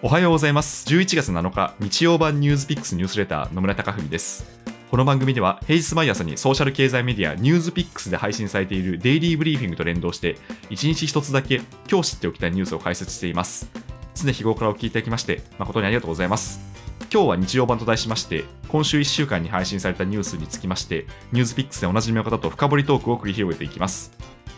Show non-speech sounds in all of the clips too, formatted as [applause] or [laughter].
おはようございます。11月7日日曜版ニュースピックスニュースレター野村貴文です。この番組では平日毎朝にソーシャル経済メディアニュースピックスで配信されているデイリーブリーフィングと連動して1日1つだけ今日知っておきたいニュースを解説しています。常日頃からお聞きいただきまして誠にありがとうございます。今日は日曜版と題しまして今週1週間に配信されたニュースにつきましてニュースピックスでおなじみの方と深掘りトークを繰り広げていきます。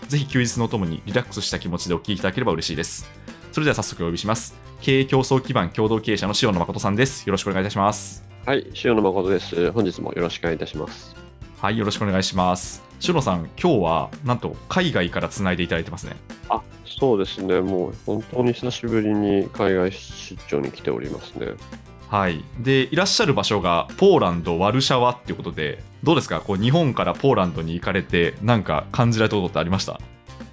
ぜひ休日のともにリラックスした気持ちでお聞きいただければ嬉しいです。それでは早速お呼びします経営競争基盤共同経営者の塩野誠さんですよろしくお願いいたしますはい、塩野誠です。本日もよろしくお願いいたします。はいよろしくお願いします塩野さん今日はなんと海外からつないでいただいてますねあ、そうですね。もう本当に久しぶりに海外出張に来ておりますね。はいでいらっしゃる場所がポーランドワルシャワっていうことでどうですか？こう日本からポーランドに行かれてなんか感じられたことってありました？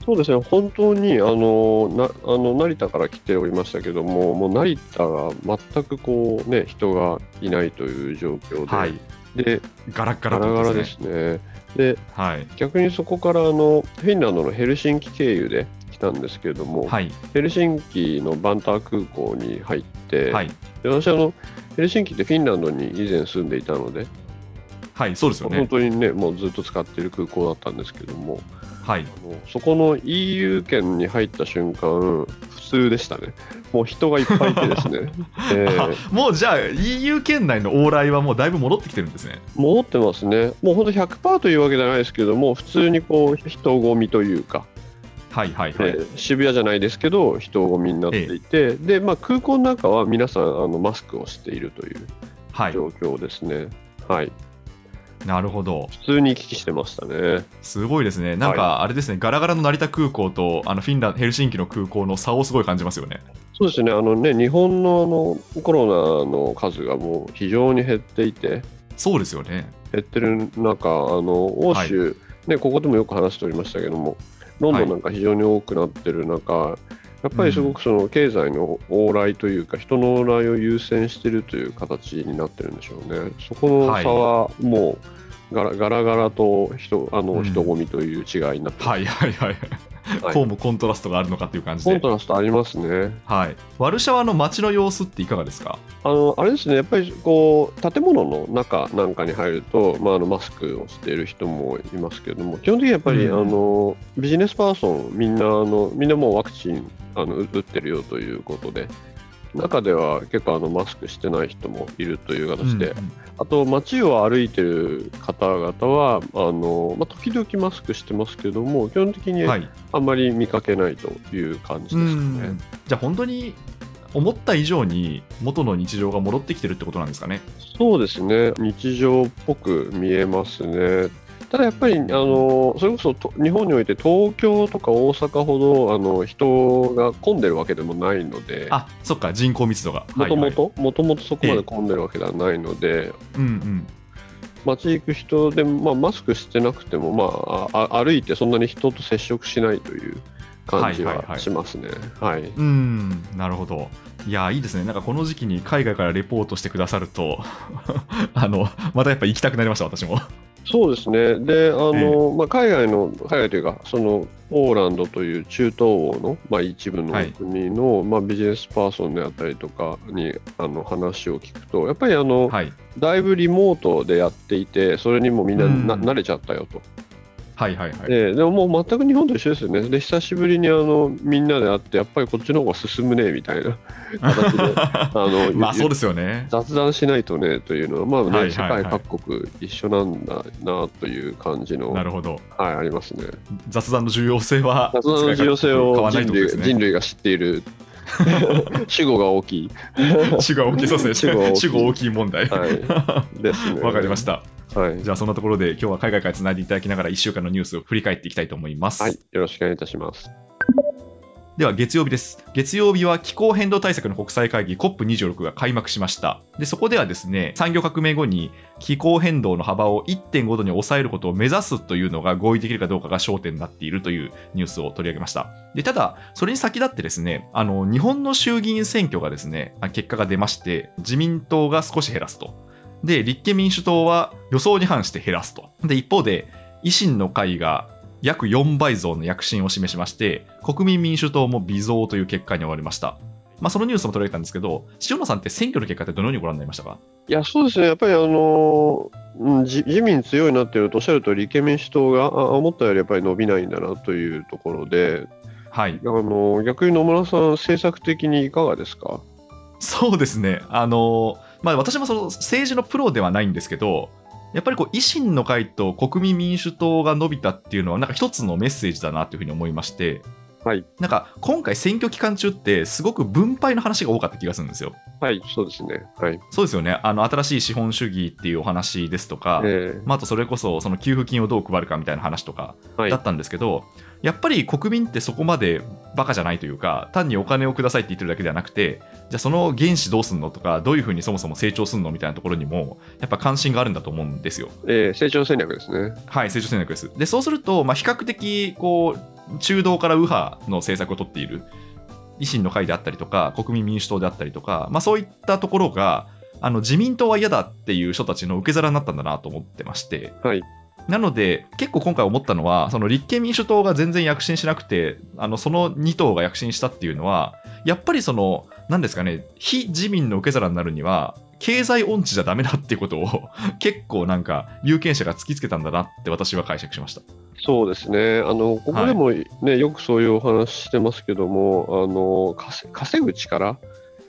そうですね。本当にあのなあの成田から来ておりましたけども、もう成田が全くこうね人がいないという状況で、はい。でガラッガラガラガラでですすね。ではい。逆にそこからあのフィンランドのヘルシンキ経由で来たんですけれども、はい。ヘルシンキのバンター空港に入って、はい。で私あのヘルシンキってフィンランドに以前住んでいたので、はいそうですよ本ね当にねもうずっと使っている空港だったんですけどもはい。あのそこの EU 圏に入った瞬間普通でしたね。もう人がいっぱいいてですね、[laughs] えあーもうじゃあ EU 圏内の往来はもうだいぶ戻ってきてるんですね。戻ってますね。もう本当100%というわけじゃないですけども普通にこう人混みというか、はいはいはい、えー渋谷じゃないですけど人混みになっていて、で、まあ、空港の中は皆さんあのマスクをしているというはい。状況ですね。はい、なるほど。普通に行き来してましたね。すごいですね。なんかあれですね、ガラガラの成田空港とあのフィンランドヘルシンキの空港の差をすごい感じますよね。そうですね、あのね、日本のあのコロナの数がもう非常に減っていて、そうですよね。減ってる中、あの欧州、ね、ここでもよく話しておりましたけども、ロンドンなんか非常に多くなってる中、やっぱりすごくその経済の往来というか、人の往来を優先しているという形になってるんでしょうね。そこの差はもうガラガラガラと人あうん。の人混みという違いになってますはいはいはい、はい。こうもコントラストがあるのかっていう感じで。コントラストありますね。はい。ワルシャワの街の様子っていかがですか？あのあれですね、やっぱりこう建物の中なんかに入ると、まあ、あのマスクをしている人もいますけれども、基本的にやっぱり、うん。あのビジネスパーソン、みんなあの、みんなもうワクチンあの打ってるよということで、中では結構あのマスクしてない人もいるという形で、うんうん。あと街を歩いてる方々は、あのまあ、時々マスクしてますけども、基本的にはい。あんまり見かけないという感じですかうん。ね。じゃあ本当に思った以上に元の日常が戻ってきてるってことなんですかね。そうですね、日常っぽく見えますね。ただやっぱり、あのそれこそと日本において東京とか大阪ほどあの人が混んでるわけでもないので、あそっか人口密度が。もともはい。と、もともとそこまで混んでるわけではないので、はいうんうん。街行く人で、まあ、マスクしてなくても、まあ、あ歩いてそんなに人と接触しないという感じはいはいははい。しますね。はい。うん。なるほど。いやいいですね。なんかこの時期に海外からレポートしてくださると [laughs] あのまたやっぱ行きたくなりました私もそうですね、であの、えまあ、海外の、海外というか、そのポーランドという中東欧の、まあ、一部のはい。国の、まあ、ビジネスパーソンであったりとかにあの話を聞くと、やっぱりあの、はい。だいぶリモートでやっていて、それにもみんなな、うん。慣れちゃったよと、はいはいはい。で。でももう全く日本と一緒ですよね、で久しぶりにあのみんなで会って、やっぱりこっちの方が進むねみたいな。形で、あの [laughs] まあそうですよね。雑談しないとねというのは、まあねはいはいはい。世界各国一緒なんだなという感じの、なるほど。はい、ありますね。雑談の重要性は雑談の重要性を人類,、ね。人類が知っている [laughs] 主語が大きい。[laughs] 主語大きいそうですね。主語大きい。問題。わ、はい、ですね。かりましたはい。じゃあそんなところで今日は海外からつないでいただきながら1週間のニュースを振り返っていきたいと思います、はい、よろしくお願いいたします。では月曜日です。月曜日は気候変動対策の国際会議 COP26 が開幕しました。で、そこではですね、産業革命後に気候変動の幅を1.5度に抑えることを目指すというのが合意できるかどうかが焦点になっているというニュースを取り上げました。で、ただ、それに先立ってですね、あの、日本の衆議院選挙がですね、あ結果が出まして、自民党が少し減らすと。で、立憲民主党は予想に反して減らすと。で、一方で、維新の会が約4倍増の躍進を示しまして、国民民主党も微増という結果に終わりました。まあ、そのニュースも取られたんですけど、塩野さんって選挙の結果ってどのようにご覧になりましたか？いや、そうですね、やっぱりあのうん自自民強いなっていうとおっしゃると立憲民主党があ思ったよりやっぱり伸びないんだなというところで、はい。あの逆に野村さん、政策的にいかがですか？そうですね。あの、まあ、私もその政治のプロではないんですけど、やっぱりこう維新の会と国民民主党が伸びたっていうのは、なんか一つのメッセージだなというふうに思いまして、はい、なんか今回、選挙期間中って、すごく分配の話が多かった気がするんですよ。はい、そうですね。はい。そうですよね。あの新しい資本主義っていうお話ですとか、ええまあ、あとそれこそその給付金をどう配るかみたいな話とかはいだったんですけど、やっぱり国民ってそこまでバカじゃないというか、単にお金をくださいって言ってるだけではなくて、じゃあその原資どうすんのとか、どういうふうにそもそも成長すんのみたいなところにも、やっぱ関心があるんだと思うんですよ。ええ成長戦略ですね。はい、成長戦略です。で、そうすると、まあ、比較的こう中道から右派の政策を取っている維新の会であったりとか、国民民主党であったりとか、まあ、そういったところが、あの自民党は嫌だっていう人たちの受け皿になったんだなと思ってまして、はい。なので、結構今回思ったのは、その立憲民主党が全然躍進しなくて、あのその2党が躍進したっていうのは、やっぱりその、なんですかね、非自民の受け皿になるには、経済音痴じゃダメだっていうことを [laughs] 結構なんか有権者が突きつけたんだなって私は解釈しました。そうですね。あの、ここでもね、よくそういうお話してますけども、あの、稼稼ぐ力、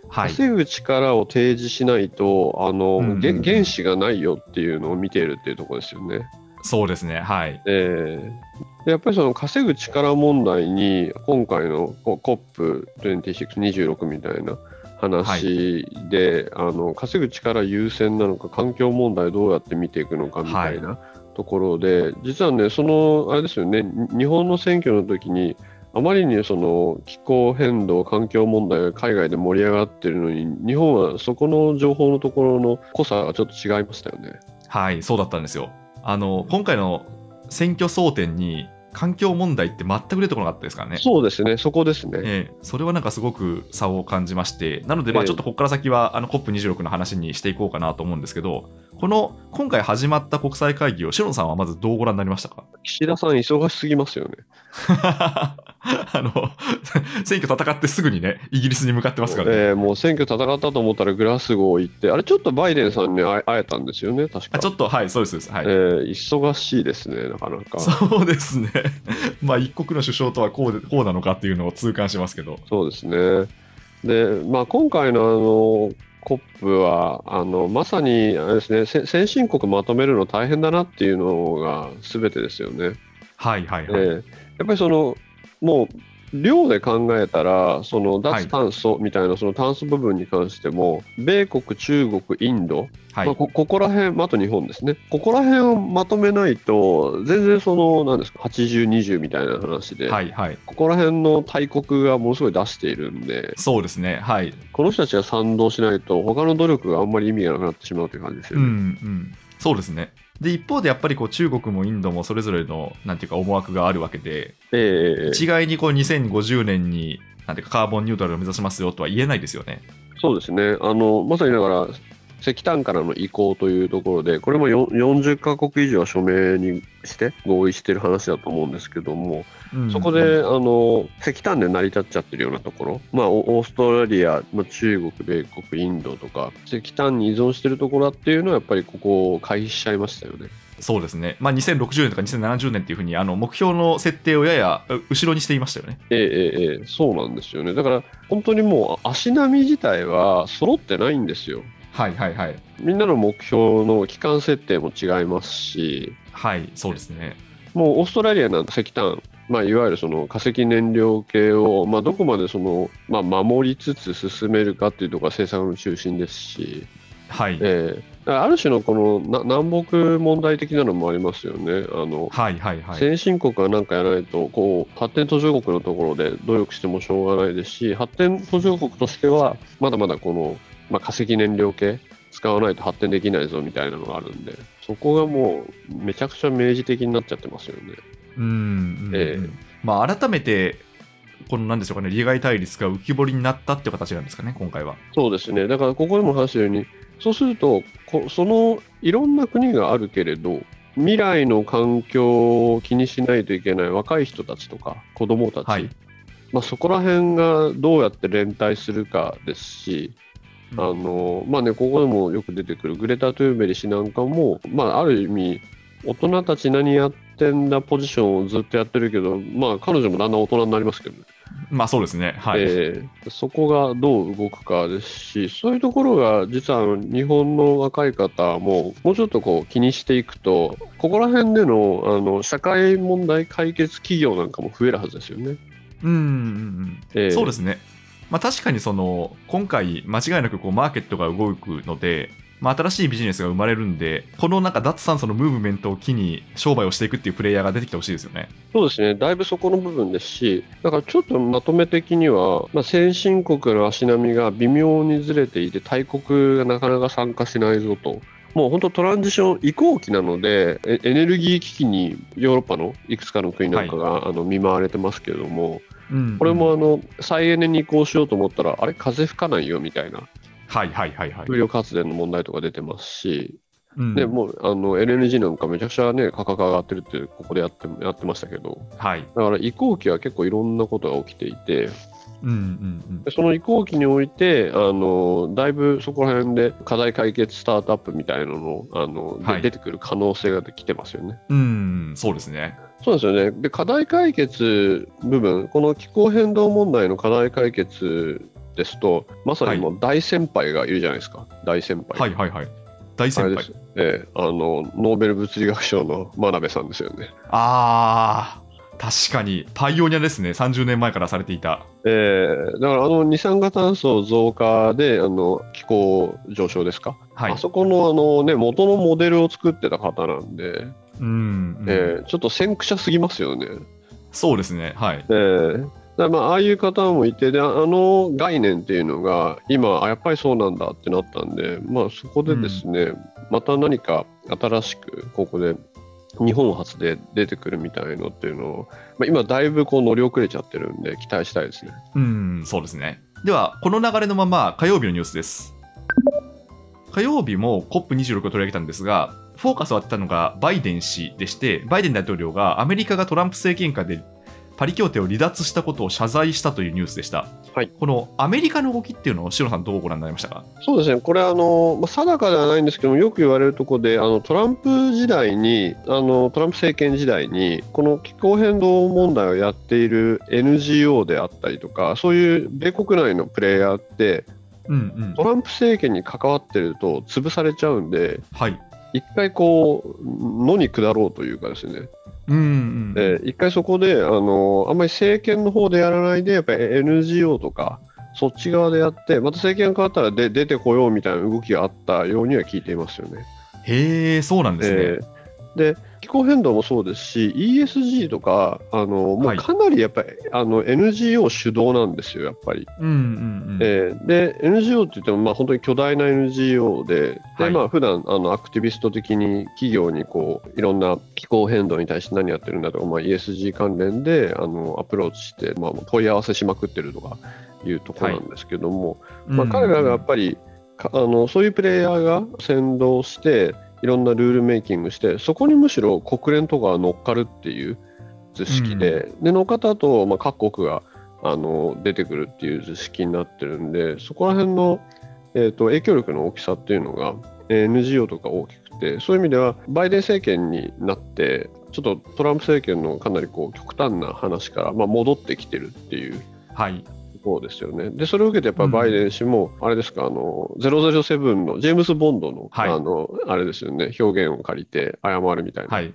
はい。稼ぐ力を提示しないと、あの、うんうんげ原資がないよっていうのを見ているっていうところですよね。そうですね。はい。ええでやっぱりその稼ぐ力問題に今回のこ COP26 みたいな話で、あの稼ぐ力優先なのか環境問題どうやって見ていくのかみたいなところで、実はねそのあれですよねに日本の選挙の時にあまりにその気候変動環境問題が海外で盛り上がってるのに日本はそこの情報のところの濃さがちょっと違いましたよね。はい、そうだったんですよ。あの、今回の選挙争点に環境問題って全く出てこなかったですからね。そうですねそこですね。ええそれはなんかすごく差を感じまして、なので、ちょっとここから先はあの COP26 の話にしていこうかなと思うんですけど、この今回始まった国際会議を、シロンさんはまずどうご覧になりましたか？岸田さん忙しすぎますよね。[laughs] あの選挙戦ってすぐにね、イギリスに向かってますからね。えーもう選挙戦ったと思ったらグラスゴー行って、あれちょっとバイデンさんに会えたんですよね、確か。あちょっと、はい、そうですそうです。はいえー忙しいですね、なかなか。そうですね。[laughs] まあ、一国の首相とはこうでこうなのかっていうのを痛感しますけど。そうですね。で、まあ、今回のあの COP はあのまさにあれですね、せ先進国まとめるの大変だなっていうのが全てですよね。はいはいはい。えーやっぱりそのもう量で考えたら、そのはい脱炭素みたいなその炭素部分に関しても、米国、中国、インド、はいまあ、こここら辺、まあ、あと日本ですね、ここら辺をまとめないと、全然その、なんですか、80、20みたいな話で、はいはい。ここら辺の大国がものすごい出しているんで、そうですね。はい。この人たちが賛同しないと、他の努力があんまり意味がなくなってしまうという感じですようんうね。ん。そうですね。で、一方でやっぱりこう中国もインドもそれぞれの、なんていうか思惑があるわけで、ええ一概にこう2050年に、なんていうかカーボンニュートラルを目指しますよとは言えないですよね。そうですねあの、まさにだから、石炭からの移行というところで、これもよ40カ国以上は署名にして合意している話だと思うんですけども、うんそこで、あの石炭で成り立っちゃってるようなところ、まあ、オオーストラリア、まあ、中国、米国、インドとか、石炭に依存してるところだっていうのは、やっぱりここを回避しちゃいましたよね。そうですね。まあ、2060年とか2070年っていうふうに、あの目標の設定をややう後ろにしていましたよね。ええええええそうなんですよね。だから、本当にもう足並み自体は揃ってないんですよ。はいはいはい。みんなの目標の期間設定も違いますし、はい、そうですね。もうオーストラリアなんて石炭、まあ、いわゆるその化石燃料系を、まあ、どこまでその、まあ、守りつつ進めるかっていうところが政策の中心ですし、はい。ええだからある種のこのな南北問題的なのもありますよね。あのはいはいはい。先進国が何かやらないとこう発展途上国のところで努力してもしょうがないですし発展途上国としてはまだまだこの、まあ、化石燃料系使わないと発展できないぞみたいなのがあるんでそこがもうめちゃくちゃ明示的になっちゃってますよね。うんうんうん、ええ。まあ、改めて、このなんでしょうかね、利害対立が浮き彫りになったっていう形なんですかね、今回は。そうですね。だからここでも話したようにそうするとこそのいろんな国があるけれど未来の環境を気にしないといけない若い人たちとか子供たち、はい。まあ、そこら辺がどうやって連帯するかですし、あのまあね、ここでもよく出てくるグレタ・トゥーベリ氏なんかも、まあ、ある意味、大人たち何やってんだポジションをずっとやってるけど、まあ、彼女もだんだん大人になりますけどね。まあそうですね、はいえーそこがどう動くかですし、そういうところが実は日本の若い方ももうちょっとこう気にしていくと、ここら辺でのあの社会問題解決企業なんかも増えるはずですよね。うんうんうんえーそうですね。まあ、確かにその今回、間違いなくこうマーケットが動くので、まあ、新しいビジネスが生まれるんで、このなんか脱炭素のムーブメントを機に商売をしていくっていうプレイヤーが出てきてほしいですよね。そうですね、だいぶそこの部分ですし、だからちょっとまとめ的には、まあ、先進国の足並みが微妙にずれていて、大国がなかなか参加しないぞと。もう本当トランジション移行期なのでエエネルギー危機にヨーロッパのいくつかの国なんかが、あの見舞われてますけれどもうんこれもあの再エネに移行しようと思ったらあれ風吹かないよみたいなはいはいはいはい。風力発電の問題とか出てますし、うんでもうあの LNG なんかめちゃくちゃね価格上がってるってここでやってやってましたけどはい。だから移行期は結構いろんなことが起きていてうんうんでその移行期においてあのだいぶそこら辺で課題解決スタートアップみたいなののあの、ではい出てくる可能性が来てますよね。うん。うん、そうですね。そうですよねで課題解決部分この気候変動問題の課題解決ですとまさにもう大先輩がいるじゃないですか、大先輩。はいはいはい。大あ先輩れです。ええあのノーベル物理学賞の真鍋さんですよね。あー、確かに、パイオニアですね。30年前からされていた。えーだからあの二酸化炭素増加であの気候上昇ですか、はい。あそこのあの、ね、元のモデルを作ってた方なんで、うん、うんえーちょっと先駆者すぎますよね。そうですね。はい。えーだまあああいう方もいてでああの概念っていうのが今あやっぱりそうなんだってなったんで、まあ、そこでですね、また何か新しくここで日本初で出てくるみたいのっていうのを、まあ、今だいぶこう乗り遅れちゃってるんで期待したいですね。うん、そうですね。では、この流れのまま火曜日のニュースです。火曜日も COP26 を取り上げたんですが、フォーカスを当てたのがバイデン氏でして、バイデン大統領がアメリカがトランプ政権下でパリ協定を離脱したことを謝罪したというニュースでした。はいこのアメリカの動きっていうのを、さん、どうご覧になりましたか？そうですね、これあの、まあ、定かではないんですけども、よく言われるところで、あのトランプ時代にあの、トランプ政権時代に、この気候変動問題をやっている NGO であったりとか、そういう米国内のプレイヤーって、うんうんト。ランプ政権に関わってると潰されちゃうんで、はい。一回こう、野に下ろうというかですね、うんうん。で一回そこであの、あんまり政権の方でやらないで、やっぱり NGO とか、そっち側でやって、また政権が変わったらで出てこようみたいな動きがあったようには聞いていますよね。へえ、そうなんですね。えーで気候変動もそうですし、ESG とか、あのもはいうかなりやっぱり、あの NGO 主導なんですよ、やっぱり。うんうんうん。えーで NGO って言っても、まあ、本当に巨大な NGO で、はいでまあ普段あのアクティビスト的に企業にこういろんな気候変動に対して何やってるんだとか、まあ、ESG 関連であのアプローチして、まあ、問い合わせしまくってるとかいうところなんですけども、まあ、彼らがやっぱりかあのそういうプレイヤーが先導していろんなルールメイキングしてそこにむしろ国連とかが乗っかるっていう図式で,、で乗っかった後、まあ各国があの出てくるっていう図式になってるんでそこら辺の、えー、と影響力の大きさっていうのがえー NGO とか大きくてそういう意味ではバイデン政権になってちょっとトランプ政権のかなりこう極端な話から、まあ、戻ってきてるっていうはい。そうですよね。で、それを受けて、やっぱりバイデン氏も、あれですか、あの、007のジェームズ・ボンドの、はいあの、あれですよね、表現を借りて謝るみたいなはい。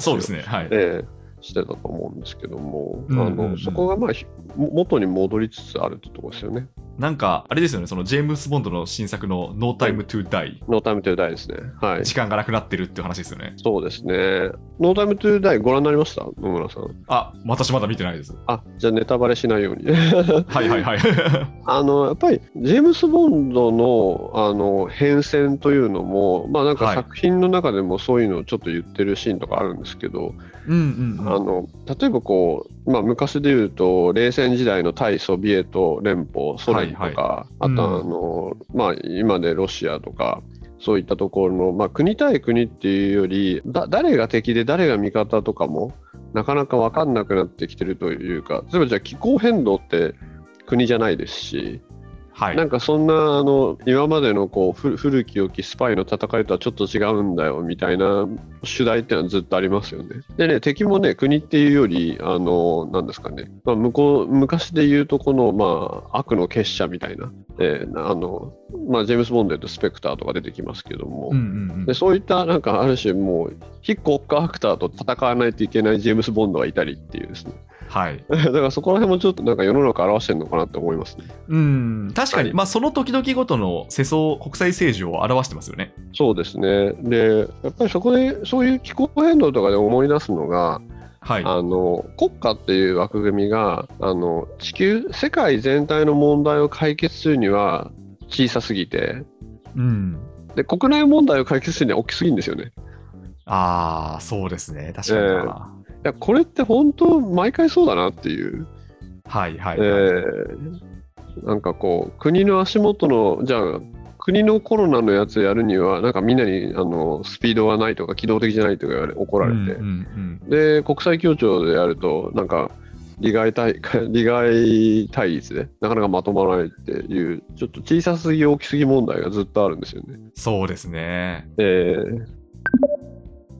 そうですね。はい。ええしてたと思うんですけども、うんうんうんあのそこがまあひ元に戻りつつあるってところですよね。なんか、あれですよね、そのジェームス・ボンドの新作の No Time to Die、ノータイムトゥーダイですね。はい。時間がなくなってるっていう話ですよね。そうですね。ノータイムトゥーダイご覧になりました？野村さん。あ、私まだ見てないです。あ、じゃあネタバレしないように。[laughs] はいはいはい。[laughs] あのやっぱりジェームス・ボンドのあの変遷というのも、まあ、なんかはい作品の中でもそういうのをちょっと言ってるシーンとかあるんですけど、うんうんうん。あの例えばこう、まあ、昔で言うと冷戦時代の対ソビエト連邦ソ連とか、はいはあとうんあの、まあ、今でロシアとかそういったところの、まあ、国対国っていうよりだ誰が敵で誰が味方とかもなかなか分かんなくなってきてるというか、例えばじゃあ気候変動って国じゃないですし、はい。なんかそんなあの今までのこうふ古き良きスパイの戦いとはちょっと違うんだよみたいな主題っていうのはずっとありますよね。でね、敵もね、国っていうより、あのなんですかね、まあ、向こう昔で言うと、この、まあ、悪の結社みたいな、えーあのまあ、ジェームス・ボンドとスペクターとか出てきますけども、うんうんうん。でそういったなんかある種もう非国家アクターと戦わないといけないジェームス・ボンドがいたりっていうですねはい。[laughs] だからそこら辺もちょっとなんか世の中表してるのかなって思いますねうん、確かに、はいまあ、その時々ごとの世相、国際政治を表してますよね。そうですねでやっぱりそこでそういう気候変動とかで思い出すのが、はい。あの国家っていう枠組みがあの地球世界全体の問題を解決するには小さすぎてうん。で国内問題を解決するには大きすぎるんですよねああ、そうですね。確かにな。いやこれって本当毎回そうだなっていうはいはい、えーなんかこう国の足元のじゃあ国のコロナのやつやるにはなんかみんなにあのスピードがないとか機動的じゃないとか言われ怒られて、うんうんで国際協調でやるとなんか利害対利害対立でなかなかまとまらないっていうちょっと小さすぎ大きすぎ問題がずっとあるんですよね。うんそうですね。えー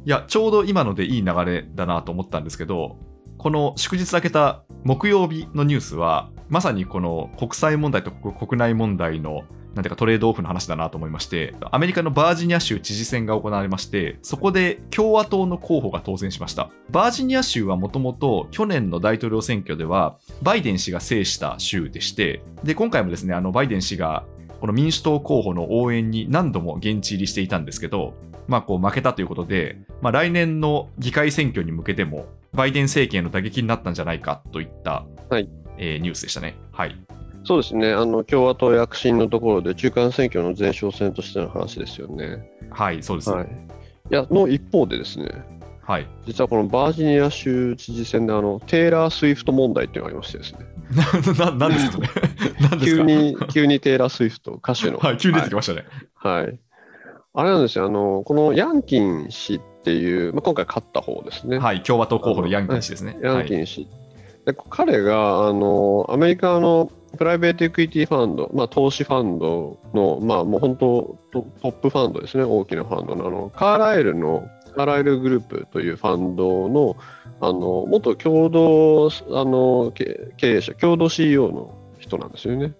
いや、ちょうど今のでいい流れだなと思ったんですけど、この祝日明けた木曜日のニュースは、まさにこの国際問題と国内問題のなんていうかトレードオフの話だなと思いまして、アメリカのバージニア州知事選が行われまして、そこで共和党の候補が当選しました。バージニア州はもともと去年の大統領選挙では、バイデン氏が制した州でして、で、今回もですね、あのバイデン氏がこの民主党候補の応援に何度も現地入りしていたんですけど、まあ、こう負けたということで、まあ、来年の議会選挙に向けても、バイデン政権への打撃になったんじゃないかといった、はいえーニュースでしたね。はい。そうですねあの共和党躍進のところで中間選挙の前哨戦としての話ですよね。はい、そうです。はい、いやの一方でですねはい。実はこのバージニア州知事選であのテイラー・スウィフト問題っていうのがありましてですね [laughs] な、ななんですかそれ何です急かに急にテイラー・スウィフト歌手の。はい、急に出てきましたね。はい、はい。あれなんですよ。あのこのヤンキン氏っていう、まあ、今回勝った方ですね、はい、共和党候補のヤンキン氏ですね。ヤンキン氏、で彼があのアメリカのプライベートエクイティファンド、まあ、投資ファンドの、まあ、もう本当トトップファンドですね。大きなファンドの。あのカーライルのカーライルグループというファンドのあの元共同あの経経営者共同 CEO の人なんですよね。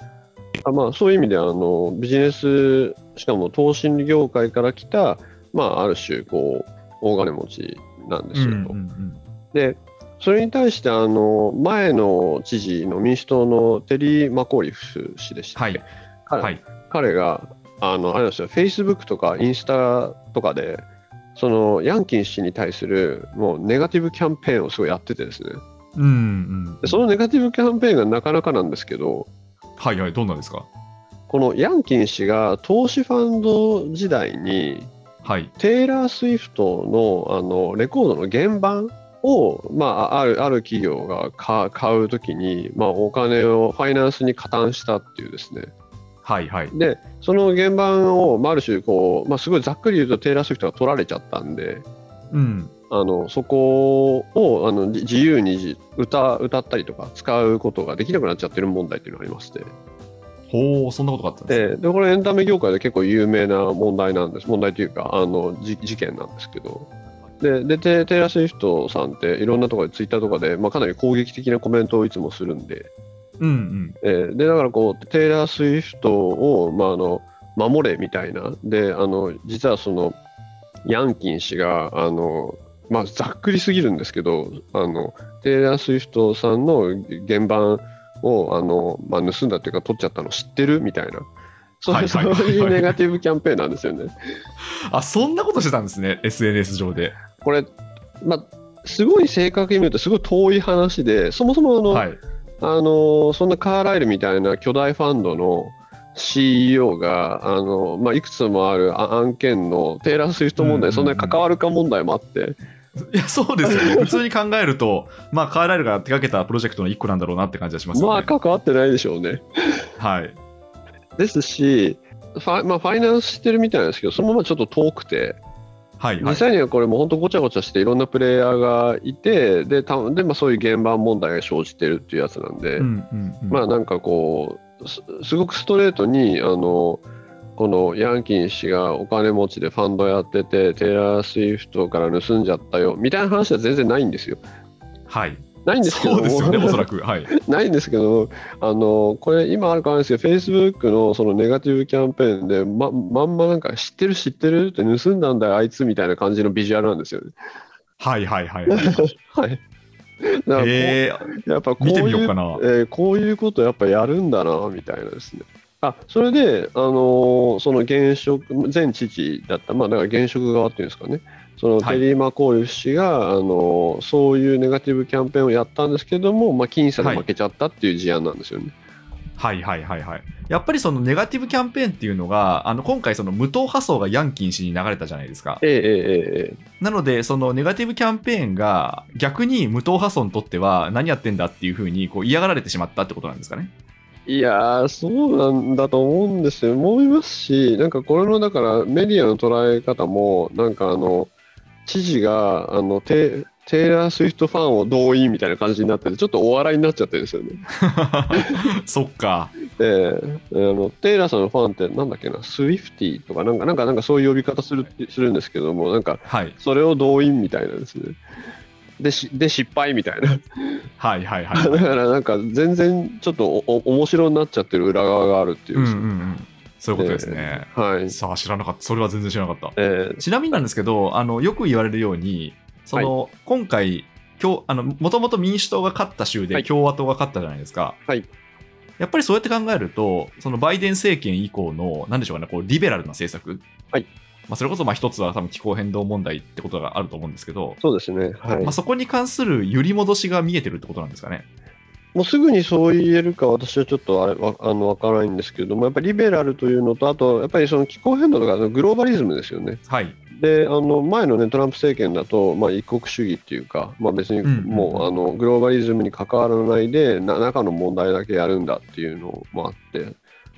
あまあ、そういう意味であのビジネスしかも投資業界から来た、まあ、ある種こう大金持ちなんですよと。でそれに対してあの前の知事の民主党のテリー・マコーリフ氏でしたはい。彼はい。彼があのあれなんですよ、フェイスブックとかインスタとかで、そのヤンキン氏に対するもうネガティブキャンペーンをすごいやっててですね、うんうんで。そのネガティブキャンペーンがなかなかなんですけど、はいはい、どんなんですか？このヤンキン氏が投資ファンド時代に、はい。テイラー・スウィフトのあのレコードの原版を、まあ、あるある企業が買買うときに、まあ、お金をファイナンスに加担したっていうですね。はいはい。で、その原版を、まあ、ある種こう、まあ、すごいざっくり言うとテイラー・スウィフトが取られちゃったんで、うん。あのそこをあのじ自由にじ歌歌ったりとか使うことができなくなっちゃってる問題っていうのがありまして。ほう、そんなことがあったんですね。ででこれエンタメ業界で結構有名な問題なんです問題というかあのじ事件なんですけどででテテイラー・スウィフトさんっていろんなところでツイッターとかで、まあ、かなり攻撃的なコメントをいつもするんでうんうん。えーでだからこうテイラー・スウィフトを、まあ、あの守れみたいなであの実はそのヤンキン氏があの、まあ、ざっくりすぎるんですけどあのテイラー・スウィフトさんの原版をあの、まあ、盗んだというか取っちゃったの知ってるみたいなそういうネガティブキャンペーンなんですよね。あ、そんなことしてたんですね、SNS 上で。これ、まあ、すごい正確に見るとすごい遠い話でそもそもあの、はい。あのそんなカーライルみたいな巨大ファンドの CEO があの、まあ、いくつもあるあ案件のテイラー・スウィフト問題、そんなに関わるか問題もあって、いや、そうですよね。普通に考えると、まあ、カーライルが手掛けたプロジェクトの一個なんだろうなって感じがしますよね。まあ関わってないでしょうね。はい。ですし、ファ,、まあ、ファイナンスしてるみたいなんですけど、そのままちょっと遠くて、はいはい実際にはこれも本当ごちゃごちゃしていろんなプレイヤーがいてでたで、まあ、そういう現場問題が生じてるっていうやつなんで、うんうんうんまあなんかこうすすごくストレートにあのこのヤンキン氏がお金持ちでファンドやっててテイラー・スウィフトから盗んじゃったよみたいな話は全然ないんですよ。はい。ないんですけどそうですよね、おそらく。はい。[laughs] ないんですけど、あのこれ、今あるかわかんないですけど、Facebook のそのネガティブキャンペーンで、ままんまなんか知ってる、知ってるって盗んだんだよ、あいつみたいな感じのビジュアルなんですよね。はいはいはいはい。[laughs] はい。だえやっぱこう見ていうみようかなえーこういうことやっぱやるんだなみたいなですね。あそれで、あのーその現職、前知事だった、まあ、だから現職側っていうんですかね、そのはいテリー・マコール氏が、あのーそういうネガティブキャンペーンをやったんですけども、まあ、僅差で負けちゃったっていう事案なんですよね。はいはいはいはい。やっぱりそのネガティブキャンペーンっていうのが、あの今回、その無党派層がヤンキン氏に流れたじゃないですか。ええええええなので、そのネガティブキャンペーンが逆に無党派層にとっては何やってんだっていうふうにこう嫌がられてしまったってことなんですかね。いやー、そうなんだと思うんですよ。思いますし、なんかこれのだからメディアの捉え方も、なんかあの、知事があのテテイラー・スウィフトファンを動員みたいな感じになってて、ちょっとお笑いになっちゃってるんですよね。[laughs] そっか。で、あのテイラーさんのファンってなんだっけな、スウィフティとかなんか、なんか、なんかそういう呼び方するするんですけども、なんかはい。それを動員みたいなですね。で、しで失敗みたいな。はいはいはだい。からなんか全然ちょっとおお面白になっちゃってる裏側があるっていううんうんうん。そういうことですね。はい。さあ、知らなかった。それは全然知らなかった。えーちなみになんですけど、あのよく言われるように、その、今回、今日あのもともと民主党が勝った州はいで共和党が勝ったじゃないですか。はいやっぱりそうやって考えると、そのバイデン政権以降の、なんでしょうかね、こうリベラルな政策、はいまあ、それこそまあ一つは多分気候変動問題ってことがあると思うんですけど、そうですね。はいまあ、そこに関する揺り戻しが見えてるってことなんですかね。もうすぐにそう言えるか、私はちょっとあれわあのわからないんですけれども、やっぱりリベラルというのと、あとやっぱりその気候変動とかグローバリズムですよね。はい。で、あの前の、ね、トランプ政権だと、まあ、一国主義っていうか、まあ、別にうんうんうんもう、あのグローバリズムに関わらないでな、中の問題だけやるんだっていうのもあって、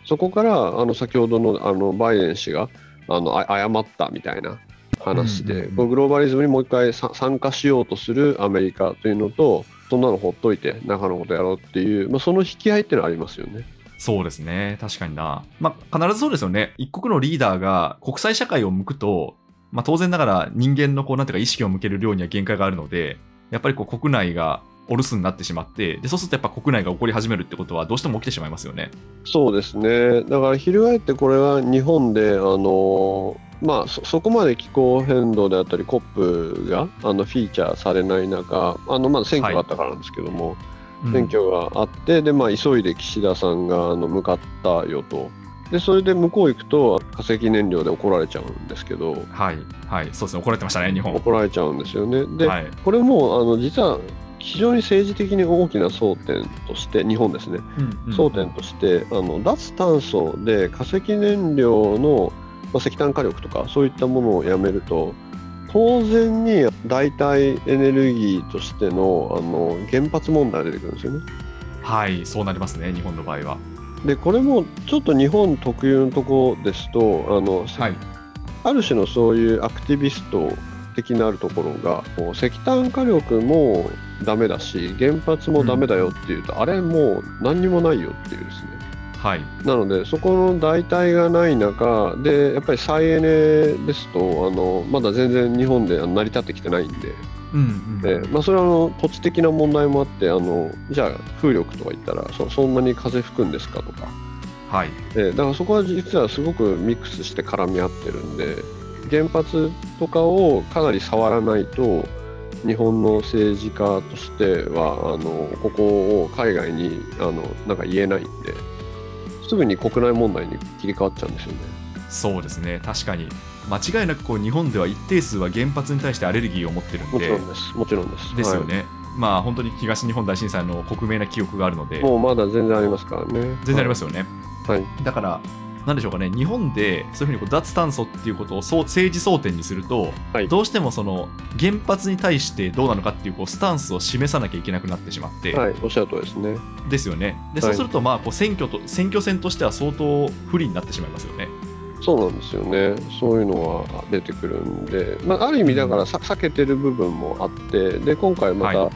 そこからあの先ほどのあのバイデン氏があのあ謝ったみたいな話で、うんうんうんこうグローバリズムにもう一回さ参加しようとするアメリカというのと、そんなのほっといて、中のことやろうっていう、まあ、その引き合いっていうのはありますよね。そうですね。確かにな。まあ、必ずそうですよね。一国のリーダーが国際社会を向くと、まあ、当然ながら人間のこう、なんていうか意識を向ける量には限界があるので、やっぱりこう国内がお留守になってしまって、でそうするとやっぱ国内が起こり始めるってことはどうしても起きてしまいますよね。そうですね、だから翻ってこれは日本で、あのまあ、そそこまで気候変動であったり、COP があのフィーチャーされない中、あのまだ選挙があったからなんですけども、うん。選挙があって、でまあ、急いで岸田さんがあの向かったよと。でそれで向こう行くと化石燃料で怒られちゃうんですけど。はい、はい、そうですね、怒られてましたね、日本。怒られちゃうんですよね。で、はい、これもあの実は非常に政治的に大きな争点として日本ですね。争点としてあの脱炭素で化石燃料の、まあ、石炭火力とかそういったものをやめると当然に代替エネルギーとしてのあの原発問題が出てくるんですよね。はい、そうなりますね、日本の場合は。でこれもちょっと日本特有のところですとあの、はい、ある種のそういうアクティビスト的なるところが石炭火力もダメだし原発もダメだよっていうと、あれもう何にもないよっていうですねはい、ななのでそこの代替がない中でやっぱり再エネですとあのまだ全然日本で成り立ってきてないんで、うんうん。えーまあ、それはあの土地的な問題もあってあのじゃあ風力とか言ったらそそんなに風吹くんですかとか、はい、えーだからそこは実はすごくミックスして絡み合ってるんで原発とかをかなり触らないと日本の政治家としてはあのここを海外にあのなんか言えないんですぐに国内問題に切り替わっちゃうんですよね。そうですね、確かに。間違いなくこう日本では一定数は原発に対してアレルギーを持ってるんでもちろん、です。もちろんです。ですよね。まあ本当に東日本大震災の克明な記憶があるのではい。、もうまだ全然ありますからね。全然ありますよね。はい。だから、なんでしょうかね、日本でそういうふうにこう脱炭素っていうことをそう政治争点にすると、はい。どうしてもその原発に対してどうなのかっていうこうスタンスを示さなきゃいけなくなってしまって、はい、おっしゃるとりですね。ですよね。で、はい。そうすると、まあこう選挙と選挙戦としては相当不利になってしまいますよね。そうなんですよね、そういうのは出てくるんで、まあ、ある意味、だからさ避けてる部分もあって、で今回またはい。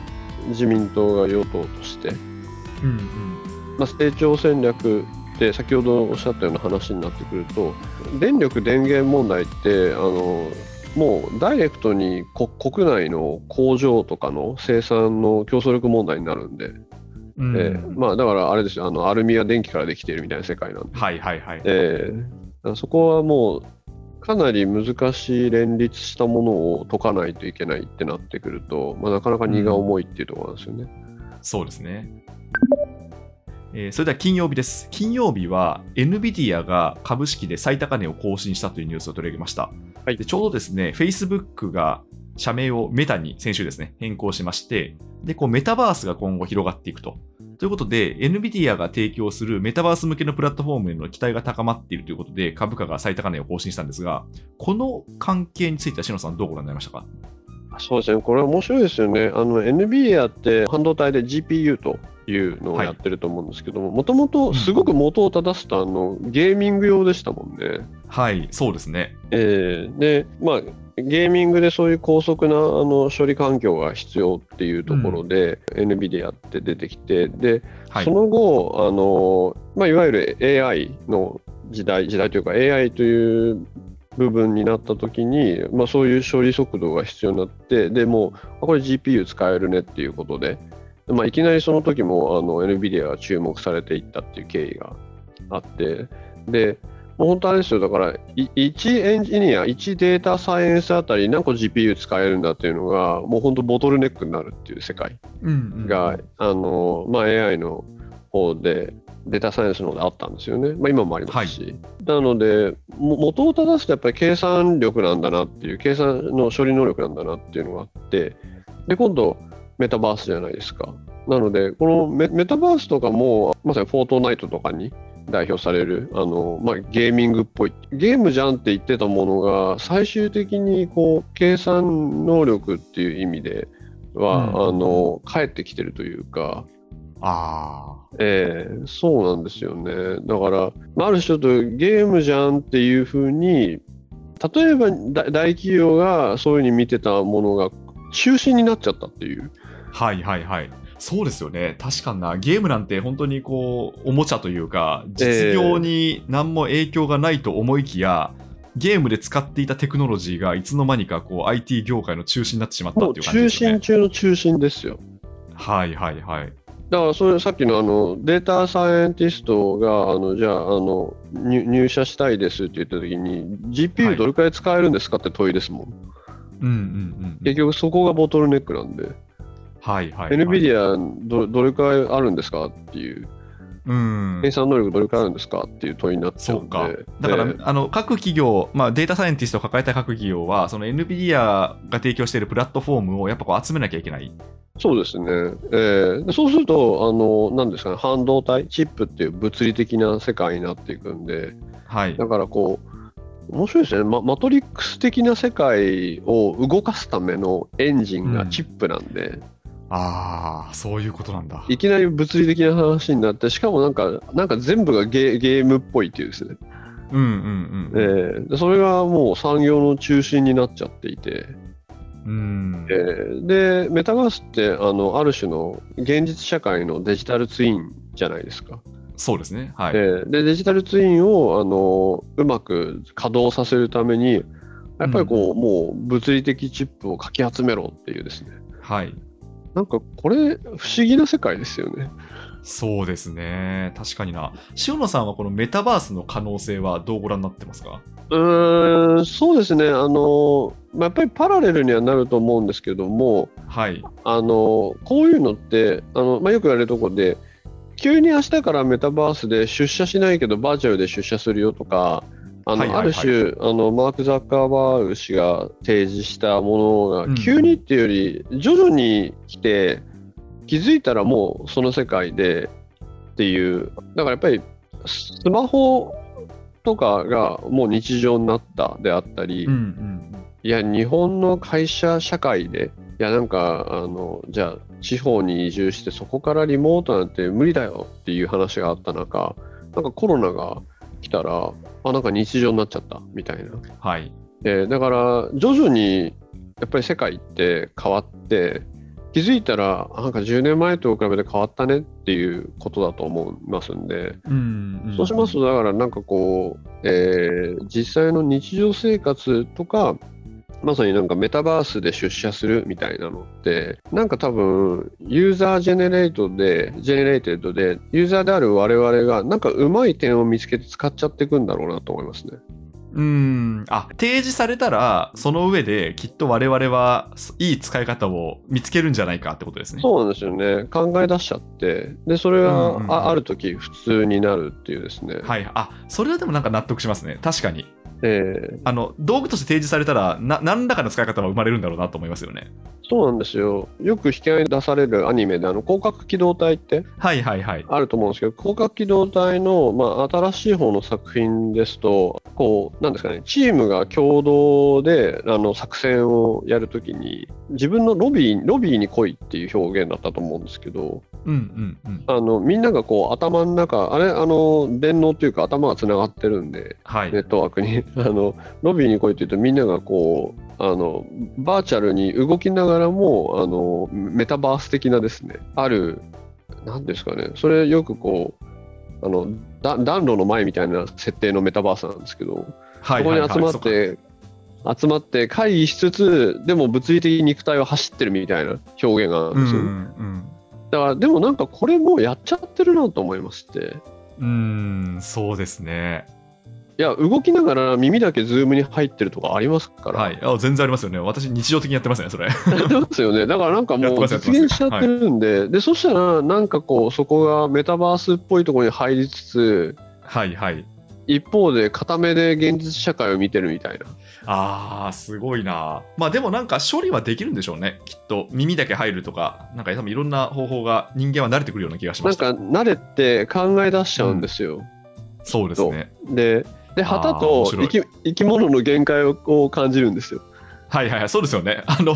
自民党が与党として、うん。まあ、成長戦略で先ほどおっしゃったような話になってくると、電力電源問題って、あのもうダイレクトにこ国内の工場とかの生産の競争力問題になるんで、うんえーまあ、だからあれですよあの、アルミは電気からできているみたいな世界なんで。はいはいはい。えーそこはもうかなり難しい連立したものを解かないといけないってなってくると、まあ、なかなか荷が重いっていうところなんですよね。そうですね。えーそれでは金曜日です。金曜日は NVIDIA が株式で最高値を更新したというニュースを取り上げました。はいでちょうどですね、Facebook が社名をメタに先週ですね、変更しまして、でこうメタバースが今後広がっていくと。ということで、NVIDIA が提供するメタバース向けのプラットフォームへの期待が高まっているということで、株価が最高値を更新したんですが、この関係については、篠さん、どうご覧になりましたか？そうですね、これは面白いですよね。あの NVIDIA って半導体で GPU というのをやってると思うんですけども、もともとすごく元を正すとあのゲーミング用でしたもんね。はい、そうですね。えーで、まあ、ゲーミングでそういう高速なあの処理環境が必要っていうところで、NVIDIA って出てきて、で、はいそ。の後、あのまあ、いわゆる AI の時代、時代というか AI という部分になった時に、まあ、そういう処理速度が必要になって、でもう、あこれ GPU 使えるねっていうことで、まあ、いきなりその時もあの NVIDIA が注目されていったっていう経緯があって、で、もう本当あれですよ、だから、い1エンジニア、1データサイエンスあたり何個 GPU 使えるんだっていうのが、もう本当ボトルネックになるっていう世界。うんうんが、あのまあ、AI の方で、データサイエンスの方であったんですよね。まあ、今もありますし。なので、も元を正すとやっぱり計算力なんだなっていう、計算の処理能力なんだなっていうのがあって、で、今度、メタバースじゃないですか。なので、このメメタバースとかも、まさにフォートナイトとかに代表される、あのまあ、ゲーミングっぽい、ゲームじゃんって言ってたものが、最終的にこう計算能力っていう意味では、うんあの帰ってきてるというか、あええそうなんですよね。だから、まあある種ちょっとゲームじゃんっていうふうに、例えばだ大企業がそういうふうに見てたものが中心になっちゃったっていう。あ、はいはいはい。そうですよね。確かにな。ゲームなんて本当にこう、おもちゃというか、実業に何も影響がないと思いきや、ゲームで使っていたテクノロジーがいつの間にかこう IT 業界の中心になってしまったっていう感じ中ですよね心。中の中心ですよ。はいはいはい。だからそれさっきのあのデータサイエンティストがあのじゃああの入入社したいですって言った時には GPU いどれくらい使えるんですかって問いですもん。うんうんうん。結局そこがボトルネックなんで、はいはい、はい。NVIDIA どどれくらいあるんですかっていう。うん計。算能力どれくらいあるんですかっていう問いになっちゃでそううんか。だから、ええあの各企業、まあ、データサイエンティストを抱えた各企業は、その NVIDIA が提供しているプラットフォームをやっぱこう集めなきゃいけない。そうですね、ええでそうするとあの、なんですかね、半導体、チップっていう物理的な世界になっていくんで、はい。だからこう、面白いですね、ママトリックス的な世界を動かすためのエンジンがチップなんで、ああ、そういうことなんだ。いきなり物理的な話になって、しかもなんか、なんか全部がゲゲームっぽいっていうですね、うんうんうん。ええでそれがもう産業の中心になっちゃっていて。うんえーで、メタバースってあのある種の現実社会のデジタルツインじゃないですか。そうですね。はい。えーでデジタルツインをあのうまく稼働させるために、やっぱりこう、もう物理的チップをかき集めろっていうですね。はい。なんかこれ、不思議な世界ですよね。そうですね。確かにな。塩野さんはこのメタバースの可能性はどうご覧になってますか？うーん、そうですね。あのまあやっぱりパラレルにはなると思うんですけども、はい。あのこういうのってあの、まあ、よく言われるところで急に明日からメタバースで出社しないけどバーチャルで出社するよとかあの、はいはいはい。ある種あのマーク・ザッカーバーグ氏が提示したものうん。が急にっていうより徐々に来て気づいたらもうその世界でっていう。だからやっぱりスマホとかがもう日常になったであったり、うんうん。いや、日本の会社社会で、いや、なんか、あの、じゃあ、地方に移住して、そこからリモートなんて無理だよっていう話があった中、なんかコロナがきたら、あ、なんか日常になっちゃったみたいな。はい。えーだから徐々にやっぱり世界って変わって気づいたらあなんか10年前と比べて変わったねっていうことだと思いますんで、うんそうしますとだからなんかこう、えー実際の日常生活とかまさになんかメタバースで出社するみたいなのってなんか多分 user generate で generated でユーザーである我々がなんかうまい点を見つけて使っちゃっていくんだろうなと思いますね。うん。あ、提示されたら、その上できっと我々はいい使い方を見つけるんじゃないかってことですね。そうなんですよね。考え出しちゃって、で、それがあある時普通になるっていうですね。はい。あ、それはでもなんか納得しますね。確かに。えあの、道具として提示されたら、な何らかの使い方は生まれるんだろうなと思いますよね。ーそうなんですよ。よく引き合いに出されるアニメで、あの広角機動隊ってはいはいはい。あると思うんですけど、広角機動隊の、まあ、新しい方の作品ですと、こう、なんですかね、チームが共同であの作戦をやるときに、自分のロビーロビーに来いっていう表現だったと思うんですけど、うんうんうん。あのみんながこう頭の中、あれ、あの電脳っていうか頭がつながってるんで、はい。ネットワークに [laughs] あのロビーに来いって言うとみんながこうあのバーチャルに動きながらもあのメタバース的なですねあるなんですかねそれよくこうあのだ暖炉の前みたいな設定のメタバースなんですけど、はいそこに集まって集まって会議しつつでも物理的に肉体は走ってるみたいな表現があるんですよ、うんうんだからでもなんかこれもうやっちゃってるなと思いましてうん。うん、そうですね。いや動きながら耳だけズームに入ってるとかありますから、はい。あ全然ありますよね。私、日常的にやってますね、それ。やってますよね。だからなんかもう実現しちゃってるんで、で、そしたらなんかこう、そこがメタバースっぽいところに入りつつ、はいはい。一方で固めで現実社会を見てるみたいな。あー、すごいな。まあでもなんか処理はできるんでしょうね。きっと耳だけ入るとか、なんか多分いろんな方法が人間は慣れてくるような気がしました。なんか慣れて考え出しちゃうんですよ。そうですね。で、で、旗面と生き生き物の限界を感じるんですよ。はいはいはい、そうですよね。[laughs] あの、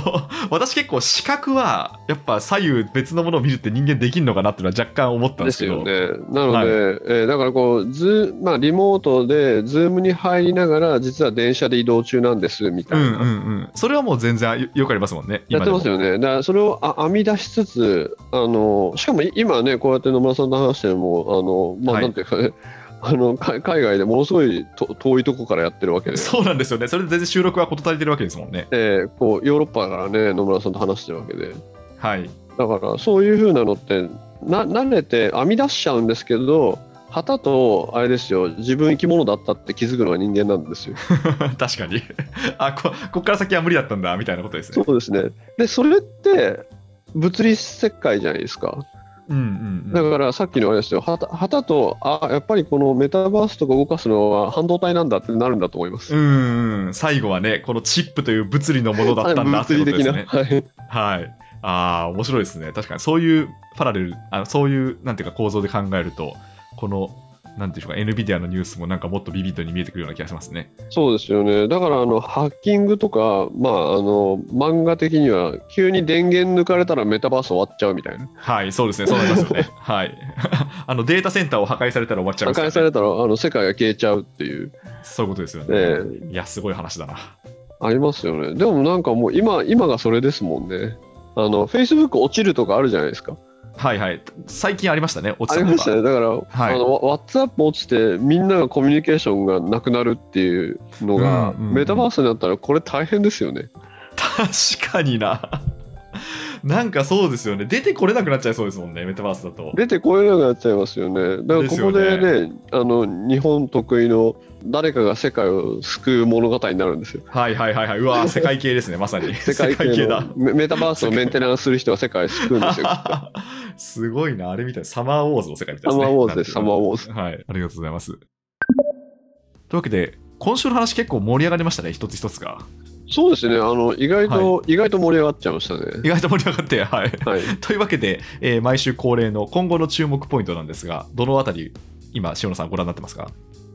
私結構視覚は、やっぱ左右別のものを見るって人間できるのかなっていうのは若干思ったんでけど。ですすよね。なので、えーだからこう、ズーまあ、リモートで、ズームに入りながら、実は電車で移動中なんですみたいな。うんうんうん。それはもう全然よよくありますもんね。やってますよ。よね。だからそれをあ編み出しつつ、あのしかもい今ね、こうやって野村さんと話しても、あのまあ、はいなんていうかね、あのか海外でものすごいと遠いとこからやってるわけで、そうなんですよね。それで全然収録は事足りてるわけですもんね。えーこうヨーロッパからね、野村さんと話してるわけで、はい。だからそういう風なのって、な慣れて編み出しちゃうんですけど、旗とあれですよ、自分生き物だったって気づくのが人間なんですよ。[laughs] 確かに。あこ、こっから先は無理だったんだ、みたいなことですね。そうですね。で、それって、物理世界じゃないですか。うんうんうん。だからさっきのあれですよ、旗旗と、あやっぱりこのメタバースとか動かすのは半導体なんだってなるんだと思います。うんうん、最後はね、このチップという物理のものだったんだって。ことですね。はい、[laughs] はい。ああ、面白いですね。確かに、そういうパラレル、あそういう、なんていうか構造で考えると、この、なんていうか、NVIDIA のニュースもなんかもっとビビッドに見えてくるような気がしますね。そうですよね。だからあのハッキングとか、まあ、あの漫画的には、急に電源抜かれたらメタバース終わっちゃうみたいな。はい、そうですね、そうなりますよね。はい。[laughs] あの、データセンターを破壊されたら終わっちゃいますから、ね。破壊されたらあの世界が消えちゃうっていう、そういうことですよね。えいや、すごい話だな。ありますよね。でもなんかもう今、今がそれですもんね。あの、Facebook 落ちるとかあるじゃないですか。はいはい。最近ありましたね、落ちたありましたね。だから、はいあの、ワ WhatsApp 落ちて、みんながコミュニケーションがなくなるっていうのが、うんうんうんメタバースになったら、これ大変ですよね。確かにな。なんかそうですよね。出てこれなくなっちゃいそうですもんね、メタバースだと。出てこれなくなっちゃいますよね。だから、ここでですね、あの、日本得意の誰かが世界を救う物語になるんですよ。はいはいはいはい。うわ、世界系ですね、まさに。[laughs] 世界系だの。メメタバースをメンテナンスする人は世界を救うんですよ。[laughs] すごいな、あれみたいな。サマーウォーズの世界みたいですね。サマーウォーズです、サマーウォーズ。はい、ありがとうございます。というわけで、今週の話結構盛り上がりましたね、一つ一つが。そうですね、あの、意外と、意外と盛り上がっちゃいましたね。意外と盛り上がって、はい。はい。というわけで、えー毎週恒例の今後の注目ポイントなんですが、どのあたり、今、塩野さんご覧になってますか？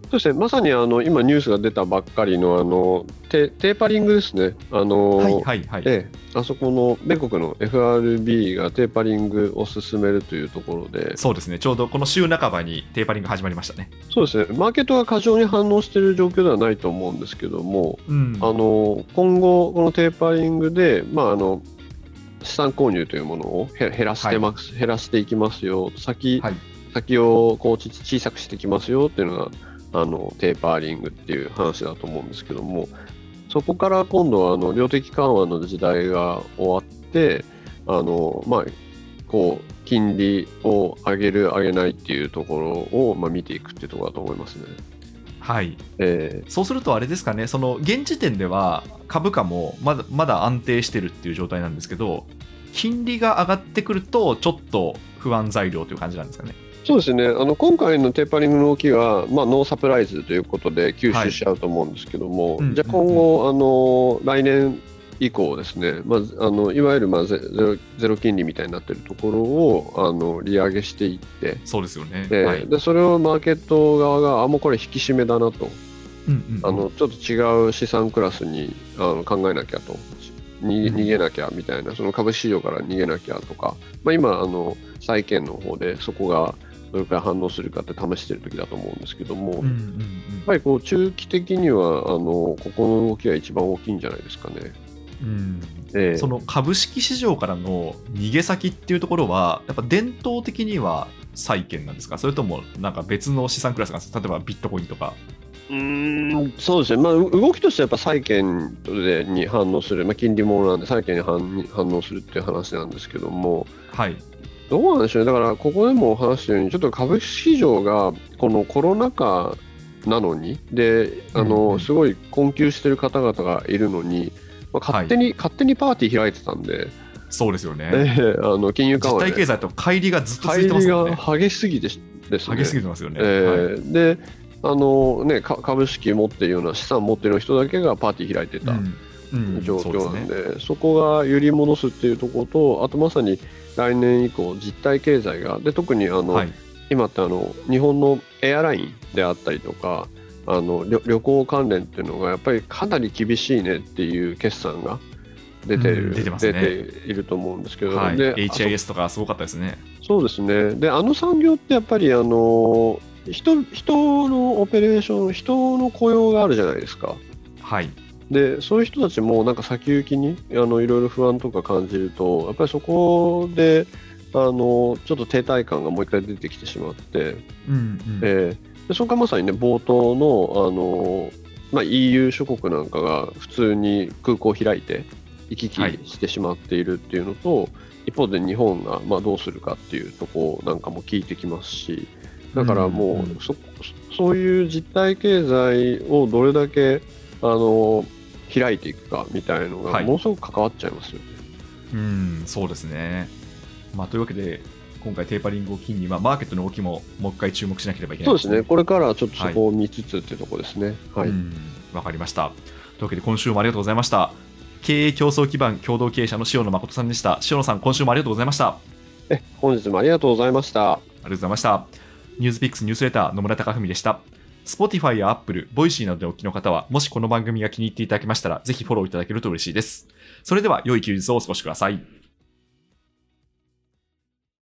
そうですね、まさにあの今、ニュースが出たばっかりのあのテテーパリングですね、あのはい。はいはい。ええ、あそこの米国の FRB がテーパリングを進めるというところで、そうですね、ちょうどこの週半ばにテーパリング始まりましたね。そうですね、マーケットが過剰に反応している状況ではないと思うんですけども、うん。あの今後、このテーパリングで、まあ、あの資産購入というものをへ減らしてます、減らしていきますよ、先,、はい。先をこうち小さくしていきますよっていうのがあのテーパーリングっていう話だと思うんですけども、そこから今度はあの量的緩和の時代が終わって、あのまあ、こう金利を上げる、上げないっていうところを、まあ、見ていくっていうところだと思いますね。はい、えそうするとあれですかね、その現時点では株価もまだまだ安定してるっていう状態なんですけど、金利が上がってくると、ちょっと不安材料という感じなんですかね。ーそうですね。あの今回のテーパリングの動きは、まあ、ノーサプライズということで吸収しちゃうと思うんですけども、うん。じゃあ今後、あの来年以降ですね、まあ、あのいわゆるまあゼゼロゼロ金利みたいになっているところをあの利上げしていって、そうですよね。ではい。でそれをマーケット側が、あもうこれ引き締めだなと、うんうんうん。あのちょっと違う資産クラスにあの考えなきゃと、逃げなきゃみたいな、その株式市場から逃げなきゃとか、まあ、今あの、債券の方でそこがどれくらい反応するかって試してる時だと思うんですけども、うんうんうん。やっぱりこう中期的にはあのここの動きが一番大きいんじゃないですかね。うん。ええ。その株式市場からの逃げ先っていうところは、やっぱ伝統的には債券なんですか、それともなんか別の資産クラスが、例えばビットコインとか。うーんそうですね、まあ、う動きとしてはやっぱ債券でに反応する、まあ、金利ものなんで債券に反に反応するっていう話なんですけども、はい、どうなんでしょうね、だからここでも話したように、ちょっと株式市場がこのコロナ禍なのに、であのんすごい困窮してる方々がいるのに、まあ、勝手に、勝手にパーティー開いてたんで、そうですよね。ええあの金融緩実和で体経済と乖離がずっと続いて乖ますもんね。離が激しすぎてしですね。激しすぎてますよね。えはいーであのね、か株式持っているような資産持っている人だけがパーティー開いてたうんうん状そうです況なんで,、ねそこが揺り戻すっていうところとあとまさに来年以降実体経済がで特にあの、はい今ってあの日本のエアラインであったりとかあの旅旅行関連っていうのがやっぱりかなり厳しいねっていう決算が出てる、うん出てますねいると思うんですけど、はい、で HIS とかすごかったですね。そうですね。で、あの産業ってやっぱり、あの、人、人のオペレーション、人の雇用があるじゃないですか。はい、で、そういう人たちもなんか先行きに、あの、いろいろ不安とか感じると、やっぱりそこで、あの、ちょっと停滞感がもう一回出てきてしまって、うんうん。えーでそこがまさにね、冒頭の、あの、まあ、EU 諸国なんかが普通に空港を開いて行き来はい。してしまっているっていうのと、一方で日本がまあどうするかっていうところなんかも聞いてきますし、だからもう、うんうんそそういう実体経済をどれだけあの開いていくかみたいのはいがものすごく関わっちゃいますよね。うん、そうですね。まあ、というわけで、今回テーパリングを機に、まあ、マーケットの動きももう一回注目しなければいけないそうですね、これからはちょっとそこを見つつっていうところですね。はい、うんわかりました。というわけで、今週もありがとうございました。経営競争基盤共同経営者の塩野誠さんでした。塩野さん、今週もありがとうございました。あえ本日もありがとうございました。りがとうございました。ニュースピックスニュースレター野村貴文でした。Spotify や Apple、Voicy などでお聞きの方は、もしこの番組が気に入っていただけましたら、ぜひフォローいただけると嬉しいです。それでは、良い休日をお過ごしください。